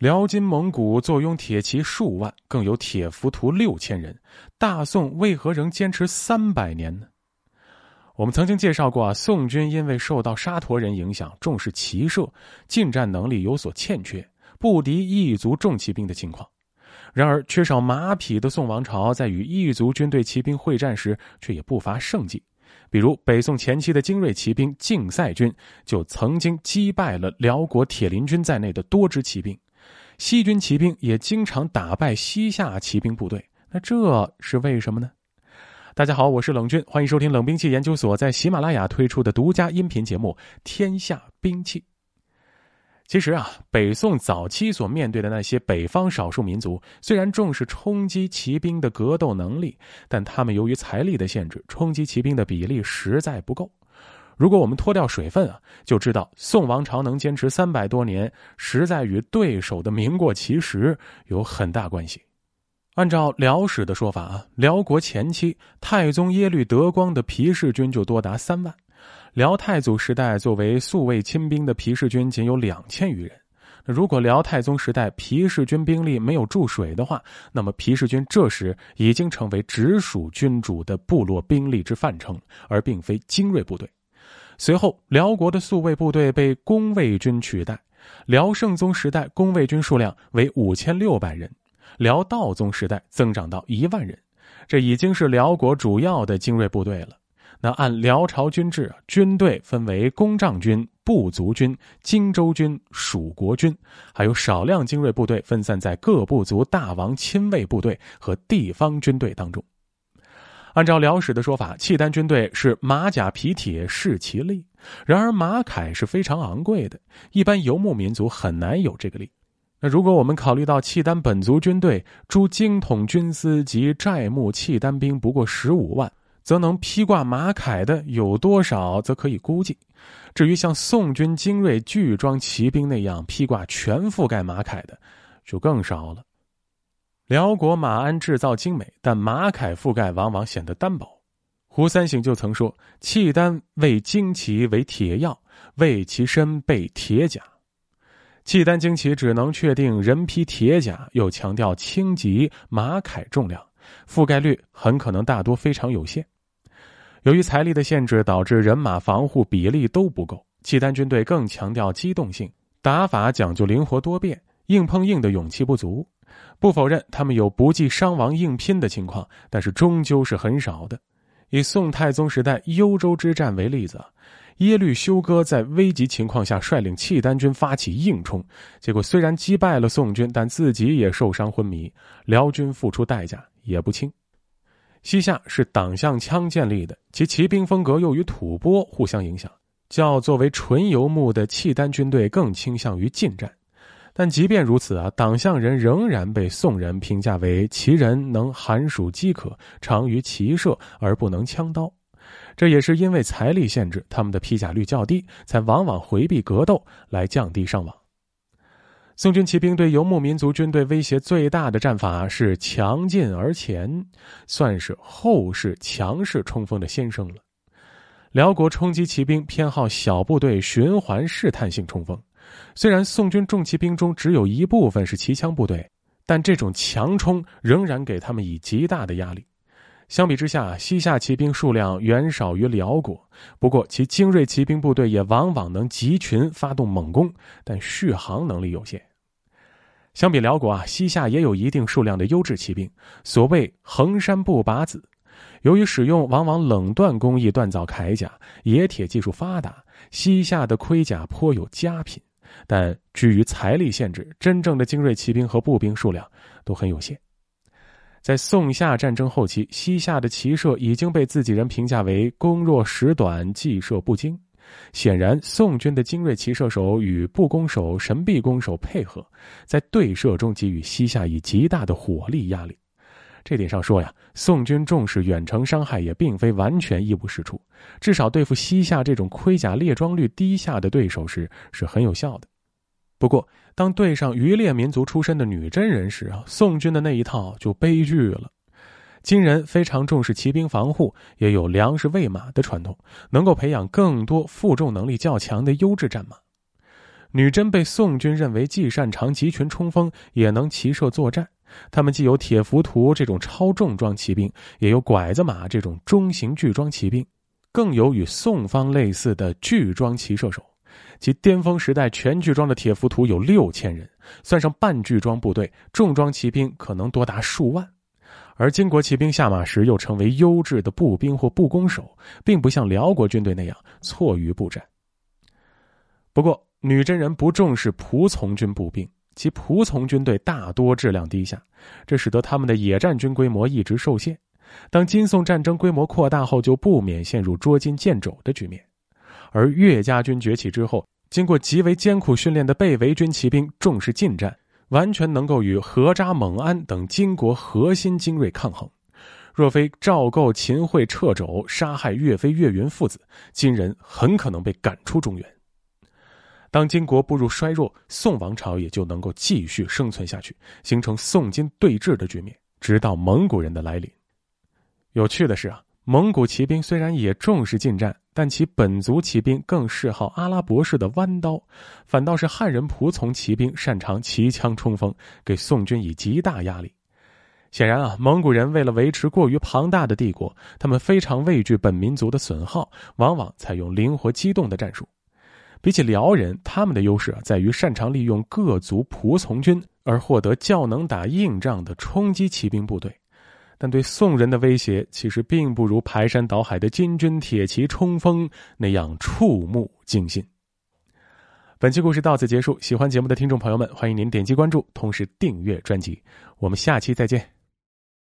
辽金蒙古坐拥铁骑数万，更有铁浮屠六千人，大宋为何仍坚持三百年呢？我们曾经介绍过啊，宋军因为受到沙陀人影响，重视骑射，近战能力有所欠缺，不敌异族重骑兵的情况。然而，缺少马匹的宋王朝在与异族军队骑兵会战时，却也不乏胜绩。比如，北宋前期的精锐骑兵竞赛军就曾经击败了辽国铁林军在内的多支骑兵，西军骑兵也经常打败西夏骑兵部队。那这是为什么呢？大家好，我是冷军，欢迎收听冷兵器研究所在喜马拉雅推出的独家音频节目《天下兵器》。其实啊，北宋早期所面对的那些北方少数民族，虽然重视冲击骑兵的格斗能力，但他们由于财力的限制，冲击骑兵的比例实在不够。如果我们脱掉水分啊，就知道宋王朝能坚持三百多年，实在与对手的名过其实有很大关系。按照辽史的说法啊，辽国前期太宗耶律德光的皮氏军就多达三万。辽太祖时代，作为宿卫亲兵的皮氏军仅有两千余人。如果辽太宗时代皮氏军兵力没有注水的话，那么皮氏军这时已经成为直属君主的部落兵力之范畴，而并非精锐部队。随后，辽国的宿卫部队被攻卫军取代。辽圣宗时代，攻卫军数量为五千六百人；辽道宗时代增长到一万人，这已经是辽国主要的精锐部队了。那按辽朝军制，军队分为公帐军、部族军、荆州军、蜀国军，还有少量精锐部队分散在各部族大王亲卫部队和地方军队当中。按照辽史的说法，契丹军队是马甲皮铁是其力，然而马铠是非常昂贵的，一般游牧民族很难有这个力。那如果我们考虑到契丹本族军队诸精统军司及寨木契丹兵不过十五万。则能披挂马铠的有多少，则可以估计。至于像宋军精锐巨装骑兵那样披挂全覆盖马铠的，就更少了。辽国马鞍制造精美，但马铠覆盖往往显得单薄。胡三省就曾说：“契丹为旌旗为铁药，为其身备铁甲。契丹旌旗只能确定人披铁甲，又强调轻级马铠重量。”覆盖率很可能大多非常有限，由于财力的限制，导致人马防护比例都不够。契丹军队更强调机动性，打法讲究灵活多变，硬碰硬的勇气不足。不否认他们有不计伤亡硬拼的情况，但是终究是很少的。以宋太宗时代幽州之战为例子，耶律休哥在危急情况下率领契丹军发起硬冲，结果虽然击败了宋军，但自己也受伤昏迷，辽军付出代价。也不轻。西夏是党项羌建立的，其骑兵风格又与吐蕃互相影响，较作为纯游牧的契丹军队更倾向于近战。但即便如此啊，党项人仍然被宋人评价为其人能寒暑饥渴，长于骑射而不能枪刀。这也是因为财力限制，他们的披甲率较低，才往往回避格斗来降低伤亡。宋军骑兵对游牧民族军队威胁最大的战法是强进而前，算是后世强势冲锋的先声了。辽国冲击骑兵偏好小部队循环试探性冲锋，虽然宋军重骑兵中只有一部分是骑枪部队，但这种强冲仍然给他们以极大的压力。相比之下，西夏骑兵数量远少于辽国，不过其精锐骑兵部队也往往能集群发动猛攻，但续航能力有限。相比辽国啊，西夏也有一定数量的优质骑兵，所谓衡山不拔子。由于使用往往冷锻工艺锻造铠甲，冶铁技术发达，西夏的盔甲颇有佳品。但至于财力限制，真正的精锐骑兵和步兵数量都很有限。在宋夏战争后期，西夏的骑射已经被自己人评价为攻弱时短，计射不精。显然，宋军的精锐骑射手与步弓手、神臂弓手配合，在对射中给予西夏以极大的火力压力。这点上说呀，宋军重视远程伤害也并非完全一无是处，至少对付西夏这种盔甲列装率低下的对手时是很有效的。不过，当对上渔猎民族出身的女真人时啊，宋军的那一套就悲剧了。金人非常重视骑兵防护，也有粮食喂马的传统，能够培养更多负重能力较强的优质战马。女真被宋军认为既擅长集群冲锋，也能骑射作战。他们既有铁浮屠这种超重装骑兵，也有拐子马这种中型巨装骑兵，更有与宋方类似的巨装骑射手。其巅峰时代，全巨装的铁浮屠有六千人，算上半巨装部队，重装骑兵可能多达数万。而金国骑兵下马时又成为优质的步兵或步弓手，并不像辽国军队那样错于步战。不过，女真人不重视仆从军步兵。其仆从军队大多质量低下，这使得他们的野战军规模一直受限。当金宋战争规模扩大后，就不免陷入捉襟见肘的局面。而岳家军崛起之后，经过极为艰苦训练的被围军骑兵重视近战，完全能够与何扎、蒙安等金国核心精锐抗衡。若非赵构、秦桧掣肘杀害岳飞、岳云父子，金人很可能被赶出中原。当金国步入衰弱，宋王朝也就能够继续生存下去，形成宋金对峙的局面，直到蒙古人的来临。有趣的是啊，蒙古骑兵虽然也重视近战，但其本族骑兵更嗜好阿拉伯式的弯刀，反倒是汉人仆从骑兵擅长骑枪冲锋，给宋军以极大压力。显然啊，蒙古人为了维持过于庞大的帝国，他们非常畏惧本民族的损耗，往往采用灵活机动的战术。比起辽人，他们的优势在于擅长利用各族仆从军，而获得较能打硬仗的冲击骑兵部队。但对宋人的威胁，其实并不如排山倒海的金军铁骑冲锋那样触目惊心。本期故事到此结束，喜欢节目的听众朋友们，欢迎您点击关注，同时订阅专辑。我们下期再见。